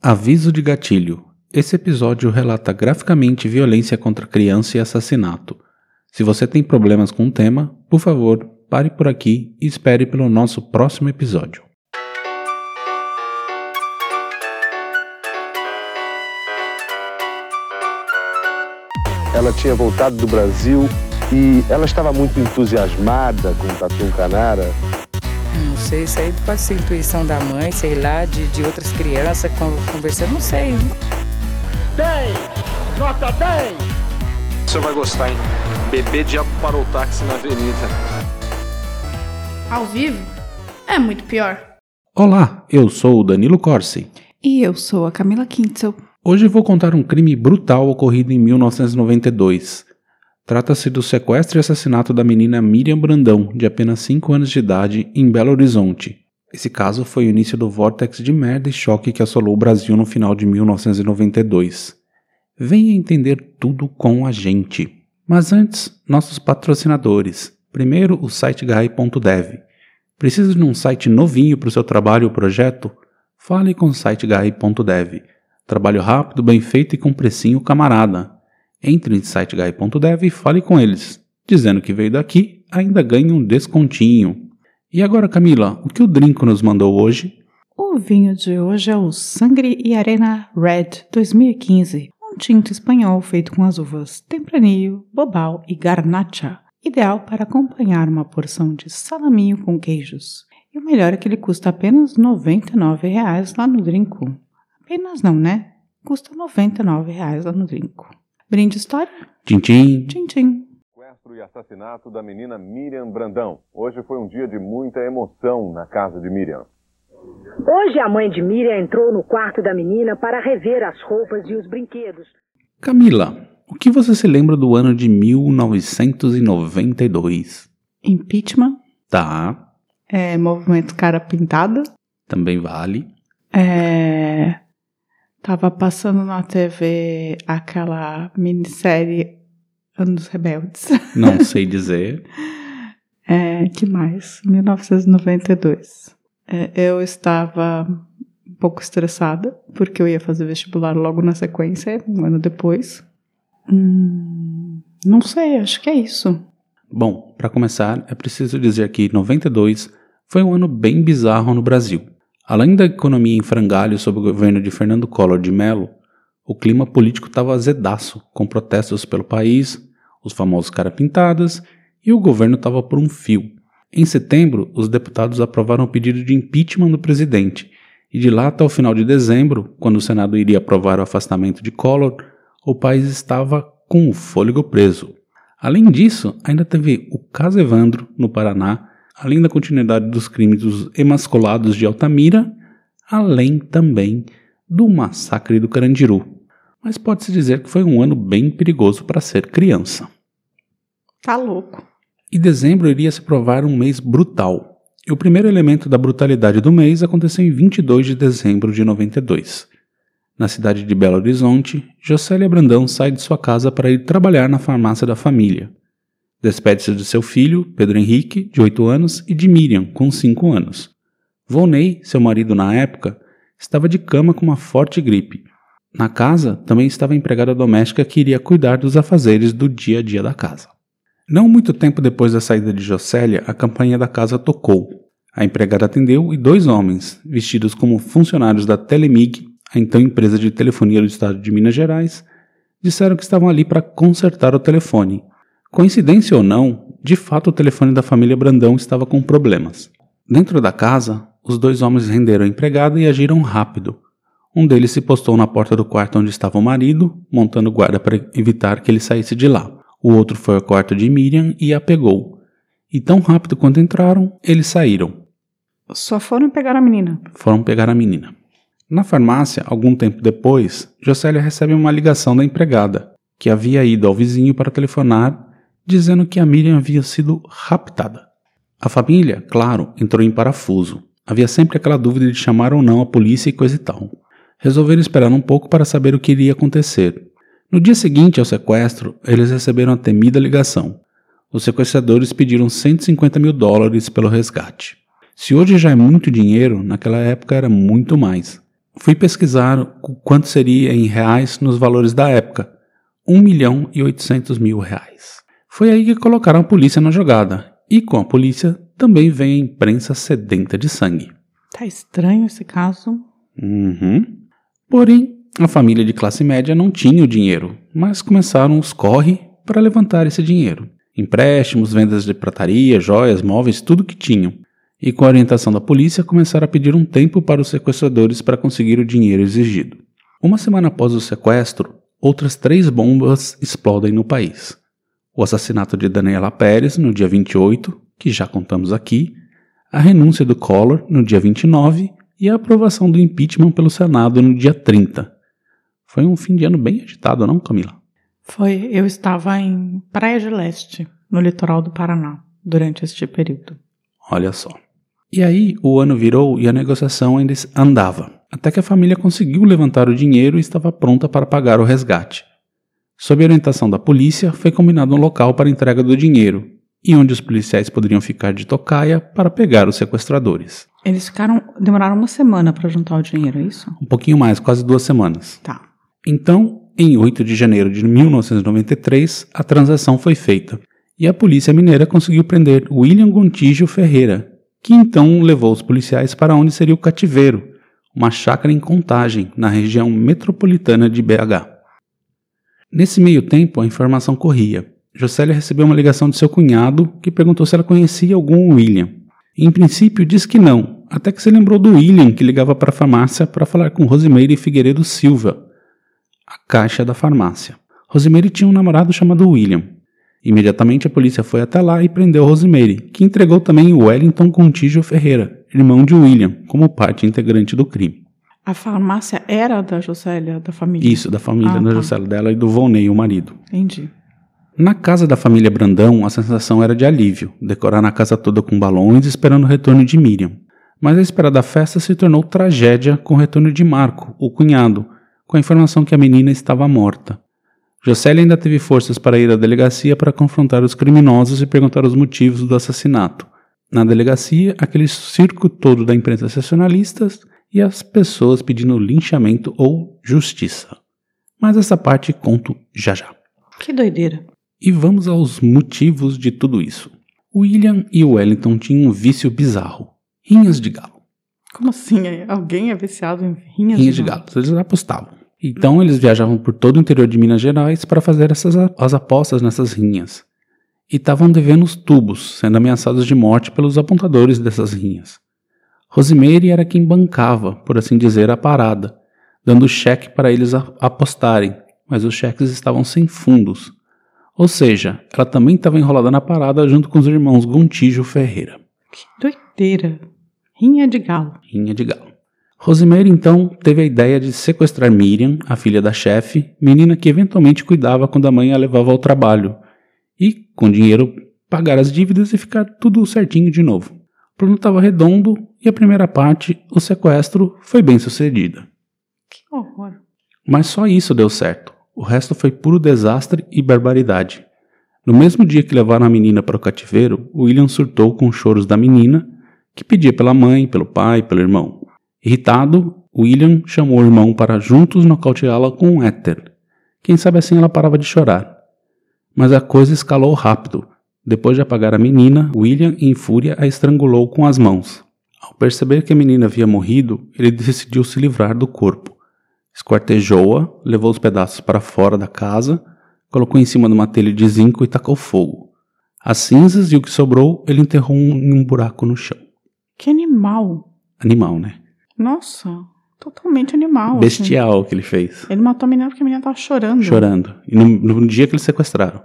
Aviso de gatilho. Esse episódio relata graficamente violência contra criança e assassinato. Se você tem problemas com o tema, por favor, pare por aqui e espere pelo nosso próximo episódio. Ela tinha voltado do Brasil e ela estava muito entusiasmada com o Tatu Canara. Não sei, isso aí pode ser intuição da mãe, sei lá, de, de outras crianças conversando, não sei. 10! Nota 10! O senhor vai gostar, hein? Bebê diabo parou o táxi na avenida. Ao vivo? É muito pior. Olá, eu sou o Danilo Corsi. E eu sou a Camila Kintzel. Hoje vou contar um crime brutal ocorrido em 1992. Trata-se do sequestro e assassinato da menina Miriam Brandão, de apenas 5 anos de idade, em Belo Horizonte. Esse caso foi o início do vórtex de merda e choque que assolou o Brasil no final de 1992. Venha entender tudo com a gente. Mas antes, nossos patrocinadores. Primeiro, o site Gai.dev. Precisa de um site novinho para o seu trabalho ou projeto? Fale com o site Gai.dev. Trabalho rápido, bem feito e com precinho camarada. Entre em siteguy.dev e fale com eles. Dizendo que veio daqui, ainda ganha um descontinho. E agora, Camila, o que o Drinco nos mandou hoje? O vinho de hoje é o Sangre e Arena Red 2015, um tinto espanhol feito com as uvas Tempranillo, Bobal e Garnacha, ideal para acompanhar uma porção de salaminho com queijos. E o melhor é que ele custa apenas R$ 99,00 lá no Drinco. Apenas não, né? Custa R$ 99,00 lá no Drinco. Brinde história? Tchim, tchim. Tchim, tchim. Sequestro e assassinato da menina Miriam Brandão. Hoje foi um dia de muita emoção na casa de Miriam. Hoje a mãe de Miriam entrou no quarto da menina para rever as roupas e os brinquedos. Camila, o que você se lembra do ano de 1992? Impeachment. Tá, É, movimento cara pintada. também vale. É, tava passando na TV aquela minissérie Anos Rebeldes. Não sei dizer. É, que mais? 1992. É, eu estava um pouco estressada, porque eu ia fazer vestibular logo na sequência, um ano depois. Hum, não sei, acho que é isso. Bom, para começar, é preciso dizer que 92 foi um ano bem bizarro no Brasil. Além da economia em frangalhos sob o governo de Fernando Collor de Mello, o clima político estava azedaço, com protestos pelo país, os famosos cara pintadas, e o governo estava por um fio. Em setembro, os deputados aprovaram o pedido de impeachment do presidente, e de lá até o final de dezembro, quando o Senado iria aprovar o afastamento de Collor, o país estava com o fôlego preso. Além disso, ainda teve o caso Evandro, no Paraná, além da continuidade dos crimes dos emasculados de Altamira, além também do massacre do Carandiru. Mas pode-se dizer que foi um ano bem perigoso para ser criança. Tá louco. E dezembro iria se provar um mês brutal. E o primeiro elemento da brutalidade do mês aconteceu em 22 de dezembro de 92. Na cidade de Belo Horizonte, Jocélia Brandão sai de sua casa para ir trabalhar na farmácia da família. Despede-se de seu filho, Pedro Henrique, de 8 anos, e de Miriam, com 5 anos. Volney, seu marido na época, estava de cama com uma forte gripe. Na casa também estava a empregada doméstica que iria cuidar dos afazeres do dia a dia da casa. Não muito tempo depois da saída de Jocélia, a campainha da casa tocou. A empregada atendeu e dois homens, vestidos como funcionários da Telemig, a então empresa de telefonia do estado de Minas Gerais, disseram que estavam ali para consertar o telefone. Coincidência ou não, de fato o telefone da família Brandão estava com problemas. Dentro da casa, os dois homens renderam a empregada e agiram rápido. Um deles se postou na porta do quarto onde estava o marido, montando guarda para evitar que ele saísse de lá. O outro foi ao quarto de Miriam e a pegou. E tão rápido quanto entraram, eles saíram. Só foram pegar a menina. Foram pegar a menina. Na farmácia, algum tempo depois, Jocélia recebe uma ligação da empregada, que havia ido ao vizinho para telefonar, dizendo que a Miriam havia sido raptada. A família, claro, entrou em parafuso. Havia sempre aquela dúvida de chamar ou não a polícia e coisa e tal. Resolveram esperar um pouco para saber o que iria acontecer. No dia seguinte ao sequestro, eles receberam a temida ligação. Os sequestradores pediram 150 mil dólares pelo resgate. Se hoje já é muito dinheiro, naquela época era muito mais. fui pesquisar o quanto seria em reais nos valores da época. 1 milhão e 800 mil reais. Foi aí que colocaram a polícia na jogada. E com a polícia também vem a imprensa sedenta de sangue. Tá estranho esse caso. Uhum. Porém, a família de classe média não tinha o dinheiro, mas começaram os corre para levantar esse dinheiro. Empréstimos, vendas de prataria, joias, móveis, tudo que tinham. E com a orientação da polícia, começaram a pedir um tempo para os sequestradores para conseguir o dinheiro exigido. Uma semana após o sequestro, outras três bombas explodem no país. O assassinato de Daniela Pérez no dia 28, que já contamos aqui, a renúncia do Collor no dia 29 e a aprovação do impeachment pelo Senado no dia 30. Foi um fim de ano bem agitado, não, Camila? Foi, eu estava em Praia de Leste, no litoral do Paraná, durante este período. Olha só. E aí o ano virou e a negociação ainda andava, até que a família conseguiu levantar o dinheiro e estava pronta para pagar o resgate. Sob orientação da polícia, foi combinado um local para entrega do dinheiro, e onde os policiais poderiam ficar de tocaia para pegar os sequestradores. Eles ficaram. demoraram uma semana para juntar o dinheiro, é isso? Um pouquinho mais, quase duas semanas. Tá. Então, em 8 de janeiro de 1993, a transação foi feita e a polícia mineira conseguiu prender William Gontijo Ferreira, que então levou os policiais para onde seria o cativeiro, uma chácara em Contagem, na região metropolitana de BH. Nesse meio tempo, a informação corria. Jocélia recebeu uma ligação de seu cunhado que perguntou se ela conhecia algum William. Em princípio, disse que não, até que se lembrou do William que ligava para a farmácia para falar com Rosimeire Figueiredo Silva, a caixa da farmácia. Rosimeire tinha um namorado chamado William. Imediatamente a polícia foi até lá e prendeu Rosimeire, que entregou também Wellington Contígio Ferreira, irmão de William, como parte integrante do crime. A farmácia era da Jocélia, da família? Isso, da família Ah, da tá. Jocélia dela e do Volney, o marido. Entendi. Na casa da família Brandão, a sensação era de alívio, decorar a casa toda com balões esperando o retorno de Miriam. Mas a espera da festa se tornou tragédia com o retorno de Marco, o cunhado, com a informação que a menina estava morta. Jocélia ainda teve forças para ir à delegacia para confrontar os criminosos e perguntar os motivos do assassinato. Na delegacia, aquele circo todo da imprensa sensacionalista e as pessoas pedindo linchamento ou justiça. Mas essa parte conto já já. Que doideira. E vamos aos motivos de tudo isso. William e Wellington tinham um vício bizarro: rinhas de galo. Como assim? Alguém é viciado em rinhas, Rinhas de galo, eles apostavam. Então eles viajavam por todo o interior de Minas Gerais para fazer essas as apostas nessas rinhas. E estavam devendo os tubos, sendo ameaçados de morte pelos apontadores dessas rinhas. Rosimeire era quem bancava, por assim dizer, a parada, dando cheque para eles apostarem, mas os cheques estavam sem fundos. Ou seja, ela também estava enrolada na parada junto com os irmãos Gontijo Ferreira. Que doideira. Rinha de galo. Rinha de galo. Rosimeire então teve a ideia de sequestrar Miriam, a filha da chefe, menina que eventualmente cuidava quando a mãe a levava ao trabalho, e, com dinheiro, pagar as dívidas e ficar tudo certinho de novo. O plano estava redondo e a primeira parte, o sequestro, foi bem sucedida. Que horror. Mas só isso deu certo. O resto foi puro desastre e barbaridade. No mesmo dia que levaram a menina para o cativeiro, William surtou com os choros da menina, que pedia pela mãe, pelo pai, pelo irmão. Irritado, William chamou o irmão para juntos nocauteá-la com um éter. Quem sabe assim ela parava de chorar. Mas a coisa escalou rápido. Depois de apagar a menina, William, em fúria, a estrangulou com as mãos. Ao perceber que a menina havia morrido, ele decidiu se livrar do corpo. Esquartejou-a, levou os pedaços para fora da casa, colocou em cima de uma telha de zinco e tacou fogo. As cinzas e o que sobrou ele enterrou em um buraco no chão. Que animal. Animal, né? Nossa, totalmente animal. assim. Bestial o que ele fez. Ele matou a menina porque a menina tava chorando. Chorando. E no, no dia que eles sequestraram.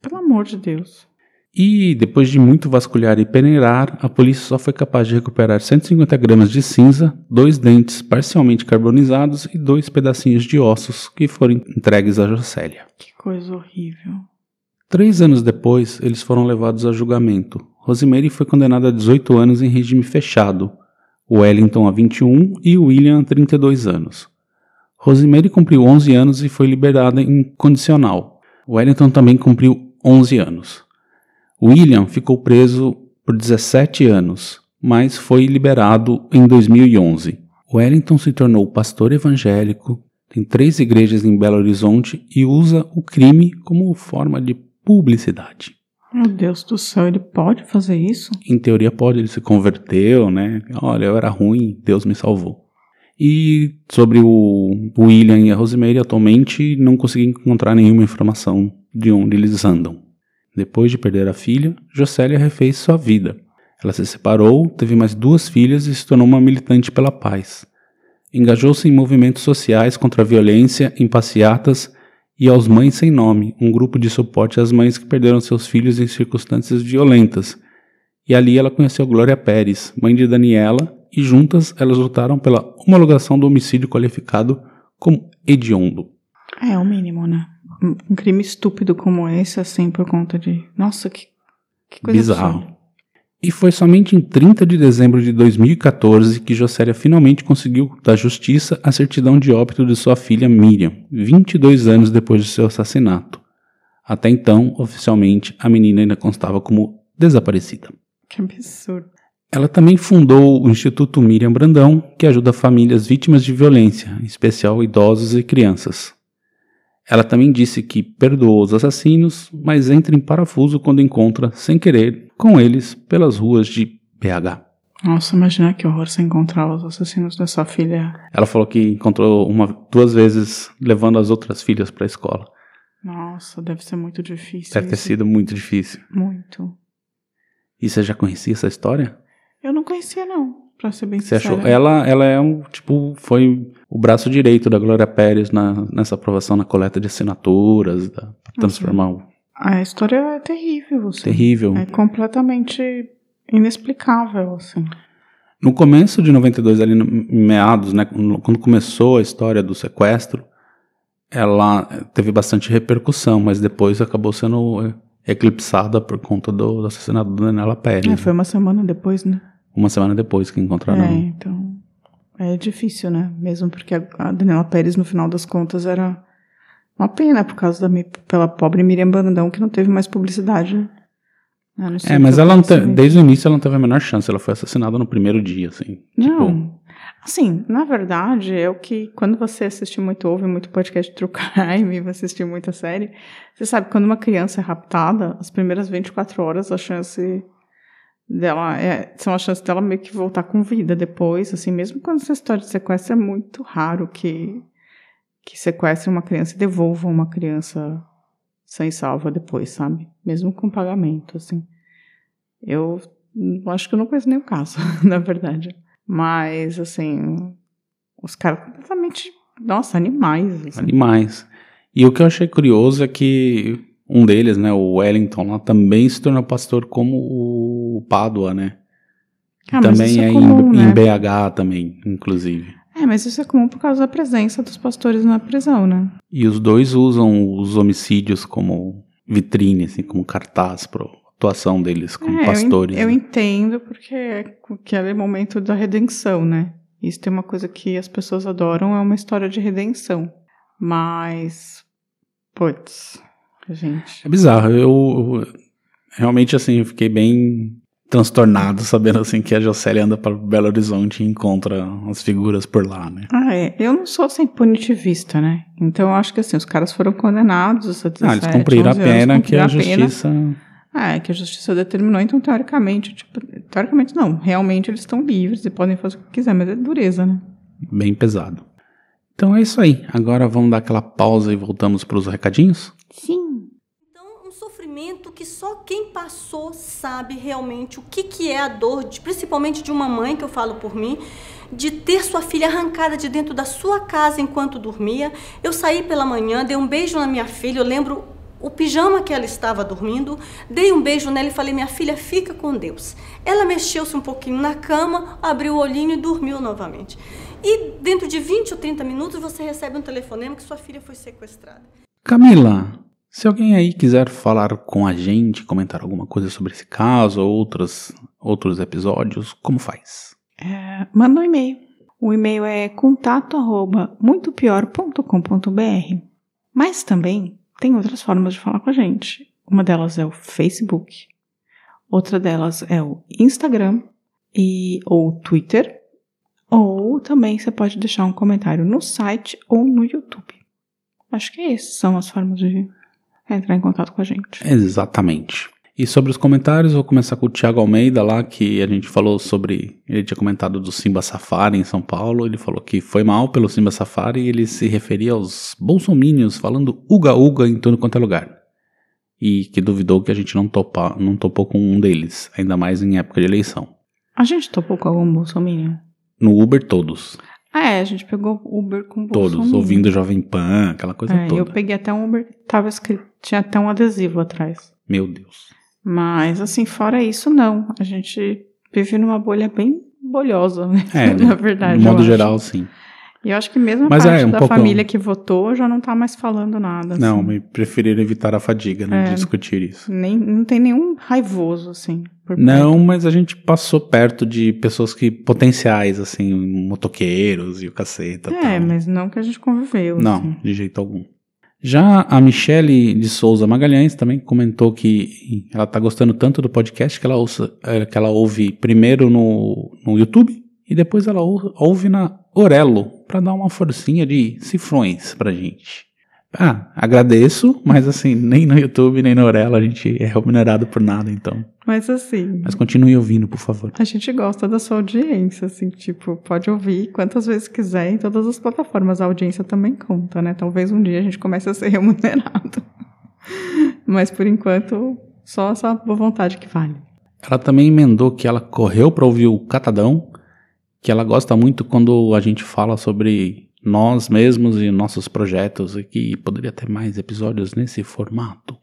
Pelo amor de Deus. E, depois de muito vasculhar e peneirar, a polícia só foi capaz de recuperar 150 gramas de cinza, dois dentes parcialmente carbonizados e dois pedacinhos de ossos que foram entregues a Jocélia. Que coisa horrível. Três anos depois, eles foram levados a julgamento. Rosemary foi condenada a 18 anos em regime fechado, Wellington a 21 e William a 32 anos. Rosemary cumpriu 11 anos e foi liberada em condicional. Wellington também cumpriu 11 anos. William ficou preso por 17 anos, mas foi liberado em 2011. Wellington se tornou pastor evangélico, tem três igrejas em Belo Horizonte e usa o crime como forma de publicidade. Meu Deus do céu, ele pode fazer isso? Em teoria pode, ele se converteu, né? Olha, eu era ruim, Deus me salvou. E sobre o William e a Rosemary, atualmente não consegui encontrar nenhuma informação de onde eles andam. Depois de perder a filha, Jocélia refez sua vida. Ela se separou, teve mais duas filhas e se tornou uma militante pela paz. Engajou-se em movimentos sociais contra a violência, em passeatas e aos Mães Sem Nome, um grupo de suporte às mães que perderam seus filhos em circunstâncias violentas. E ali ela conheceu Glória Pérez, mãe de Daniela, e juntas elas lutaram pela homologação do homicídio qualificado como hediondo. É, o mínimo, né? Um- crime estúpido como esse, assim, por conta de. Nossa, que, que coisa Bizarro. absurda. E foi somente em 30 de dezembro de 2014 que Jocélia finalmente conseguiu da justiça a certidão de óbito de sua filha Miriam, 22 anos depois de seu assassinato. Até então, oficialmente, a menina ainda constava como desaparecida. Que absurdo. Ela também fundou o Instituto Miriam Brandão, que ajuda famílias vítimas de violência, em especial idosos e crianças. Ela também disse que perdoou os assassinos, mas entra em parafuso quando encontra, sem querer, com eles pelas ruas de BH. Nossa, imagina que horror você encontrar os assassinos da sua filha. Ela falou que encontrou uma, duas vezes levando as outras filhas para a escola. Nossa, deve ser muito difícil. Deve ter isso. sido muito difícil. Muito. E você já conhecia essa história? Eu não conhecia, não, pra ser bem Você sincera. achou? Ela, ela é um, tipo, foi o braço direito da Glória Pérez na, nessa aprovação na coleta de assinaturas, da, pra transformar o A história é terrível, assim. terrível. É completamente inexplicável, assim. No começo de 92, ali no, em meados, né, quando começou a história do sequestro, ela teve bastante repercussão, mas depois acabou sendo é, eclipsada por conta do, do assassinato da Daniela Pérez. É, foi uma semana depois, né? Uma semana depois que encontraram. É, então. É difícil, né? Mesmo porque a Daniela Pérez, no final das contas, era uma pena por causa da pela pobre Miriam Brandão, que não teve mais publicidade. né? É, mas ela não desde o início ela não teve a menor chance. Ela foi assassinada no primeiro dia, assim. Não. Tipo, Assim, na verdade, é o que quando você assiste muito, ouve muito podcast True Crime, você assiste muita série, você sabe que quando uma criança é raptada, as primeiras 24 horas a chance dela é, são as chances dela meio que voltar com vida depois, assim, mesmo quando essa história de sequestro é muito raro que que sequestre uma criança e devolva uma criança sem salva depois, sabe? Mesmo com pagamento, assim. Eu acho que eu não conheço nenhum caso, na verdade. Mas, assim, os caras completamente, nossa, animais. Assim. animais. E o que eu achei curioso é que um deles, né, o Wellington lá, também se tornou pastor como o Pádua, né? Ah, também é, é em- comum, em, né? BH também, inclusive. É, mas isso é comum por causa da presença dos pastores na prisão, né? E os dois usam os homicídios como vitrine, assim, como cartaz para atuação deles como É, eu en- pastores. Eu, né? entendo porque é aquele momento da redenção, né? Isso tem uma coisa que as pessoas adoram, é uma história de redenção. Mas, putz, gente. É bizarro. Eu, eu realmente assim eu fiquei bem transtornado sabendo assim que a Jocélia anda para Belo Horizonte e encontra as figuras por lá, né? Ah, é. Eu não sou assim punitivista, né? Então eu acho que assim, os caras foram condenados a 17, Ah, eles cumpriram a 11 anos, pena que a cumpriram pena. justiça Ah, é que a justiça determinou, então teoricamente, tipo, teoricamente não, realmente eles estão livres e podem fazer o que quiser, mas é dureza, né? bem pesado. Então é isso aí. Agora vamos dar aquela pausa e voltamos para os recadinhos? Sim. Sofrimento que só quem passou sabe realmente o que, que é a dor, de- principalmente de uma mãe, que eu falo por mim, de ter sua filha arrancada de dentro da sua casa enquanto dormia. Eu saí pela manhã, dei um beijo na minha filha, eu lembro o pijama que ela estava dormindo, dei um beijo nela e falei: Minha filha, fica com Deus. Ela mexeu-se um pouquinho na cama, abriu o olhinho e dormiu novamente. E dentro de 20 ou 30 minutos você recebe um telefonema que sua filha foi sequestrada. Camila, se alguém aí quiser falar com a gente, comentar alguma coisa sobre esse caso ou outros, outros episódios, como faz? É, manda um e-mail. O e-mail é contato arroba muitopior.com.br. Mas também tem outras formas de falar com a gente. Uma delas é o Facebook, outra delas é o Instagram e ou Twitter, Ou também você pode deixar um comentário no site ou no YouTube. Acho que essas são as formas de entrar em contato com a gente. Exatamente. E sobre os comentários, vou começar com o Thiago Almeida lá, que a gente falou sobre. Ele tinha comentado do Simba Safari em São Paulo. Ele falou que foi mal pelo Simba Safari e ele se referia aos bolsomínios falando uga-uga em tudo quanto é lugar. E que duvidou que a gente não, topa, não topou com um deles, ainda mais em época de eleição. A gente topou com algum bolsominion? No Uber, todos. Ah, é, a gente pegou Uber com Todos, ouvindo Jovem Pan, aquela coisa É, toda. eu peguei até um Uber que tava escrito, tinha até um adesivo atrás. Meu Deus. Mas, assim, fora isso, não. A gente vive numa bolha bem bolhosa, né? É, Na verdade. de modo acho. geral, sim. E eu acho que mesmo a Mas parte é, um da pouco- família que votou já não tá mais falando nada. Não, assim. me preferir evitar a fadiga, né, É. de discutir isso. Nem, não tem nenhum raivoso, assim. Não, mas a gente passou perto de pessoas que potenciais, assim, motoqueiros e o caceta. É, tal. mas não que a gente conviveu. Não, assim. de jeito algum. Já a Michele de Souza Magalhães também comentou que ela tá gostando tanto do podcast que ela, ouça, eh, que ela ouve primeiro no, no YouTube e depois ela ou- ouve na Orelo para dar uma forcinha de cifrões pra gente. Ah, agradeço, mas assim, nem no YouTube nem na Orelo a gente é remunerado por nada, então. Mas assim, Mas continue ouvindo, por favor. a gente gosta da sua audiência, assim, tipo, pode ouvir quantas vezes quiser em todas as plataformas. A audiência também conta, né? Talvez um dia a gente comece a ser remunerado. Mas por enquanto, só essa boa vontade que vale. Ela também emendou que ela correu para ouvir o Catadão, que ela gosta muito quando a gente fala sobre nós mesmos e nossos projetos e que poderia ter mais episódios nesse formato.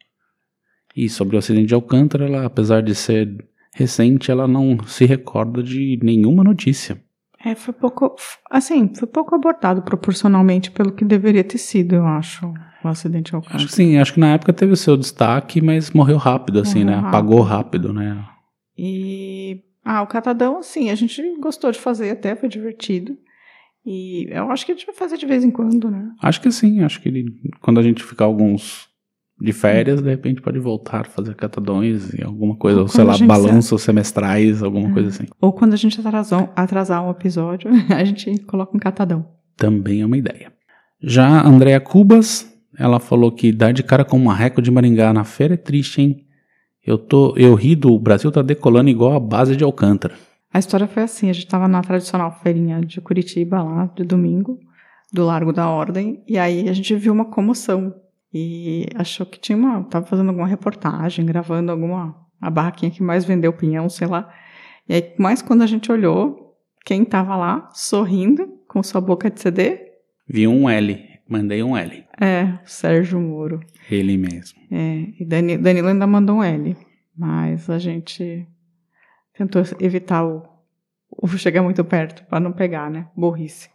E sobre o acidente de Alcântara, ela, apesar de ser recente, ela não se recorda de nenhuma notícia. É, foi pouco, assim, foi pouco abordado proporcionalmente pelo que deveria ter sido, eu acho, o acidente ao Acho que sim, acho que na época teve o seu destaque, mas morreu rápido, assim, Morreu né? rápido. Apagou rápido, né? E ah, o catadão, assim, a gente gostou de fazer até, foi divertido. E eu acho que a gente vai fazer de vez em quando, né? Acho que sim, acho que ele, quando a gente ficar alguns de férias, de repente pode voltar a fazer catadões e alguma coisa, Ou ou, sei lá, balanços semestrais, alguma coisa assim. Ou quando a gente atrasar, atrasar um episódio, a gente coloca um catadão. Também é uma ideia. Já a Andrea Cubas, ela falou que dar de cara com um marreco de Maringá na feira é triste, hein? Eu, tô, eu ri do Brasil tá decolando igual a base de Alcântara. A história foi assim: a gente tava na tradicional feirinha de Curitiba, lá, de domingo, do Largo da Ordem, e aí a gente viu uma comoção. E achou que tinha uma. Tava fazendo alguma reportagem, gravando alguma. A barraquinha que mais vendeu pinhão, sei lá. E aí, mas quando a gente olhou, quem tava lá, sorrindo, com sua boca de CD, Vi um L, mandei um L. é Sérgio Moro. Ele mesmo. É, e Dani, Danilo ainda mandou um L. Mas a gente tentou evitar o, o chegar muito perto, pra não pegar, né? Burrice.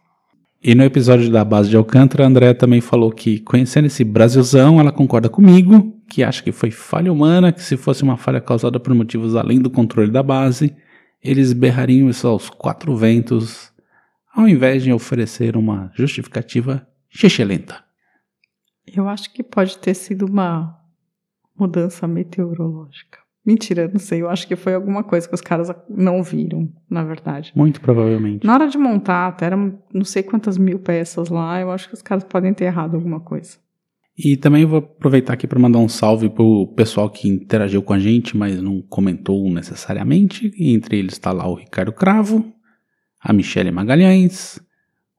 E no episódio da base de Alcântara, a Andrea também falou que, conhecendo esse Brasilzão, ela concorda comigo, que acha que foi falha humana, que se fosse uma falha causada por motivos além do controle da base, eles berrariam isso aos quatro ventos, ao invés de oferecer uma justificativa excelente. Eu acho que pode ter sido uma mudança meteorológica. Mentira, não sei. Eu acho que foi alguma coisa que os caras não viram, na verdade. Muito provavelmente. Na hora de montar, até eram não sei quantas mil peças lá, eu acho que os caras podem ter errado alguma coisa. E também vou aproveitar aqui para mandar um salve pro pessoal que interagiu com a gente, mas não comentou necessariamente. Entre eles está lá o Ricardo Cravo, a Michele Magalhães,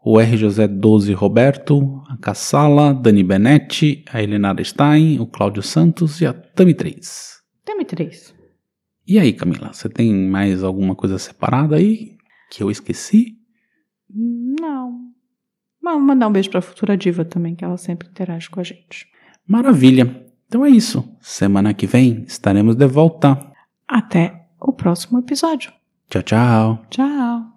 o R. José 12 Roberto, a Cassala, Dani Benetti, a Helenara Stein, o Cláudio Santos e a Tami 3. Teme três. E aí, Camila, você tem mais alguma coisa separada aí que eu esqueci? Não. Vamos mandar um beijo pra Futura Diva também, que ela sempre interage com a gente. Maravilha. Então é isso. Semana que vem estaremos de volta. Até o próximo episódio. Tchau, tchau. Tchau.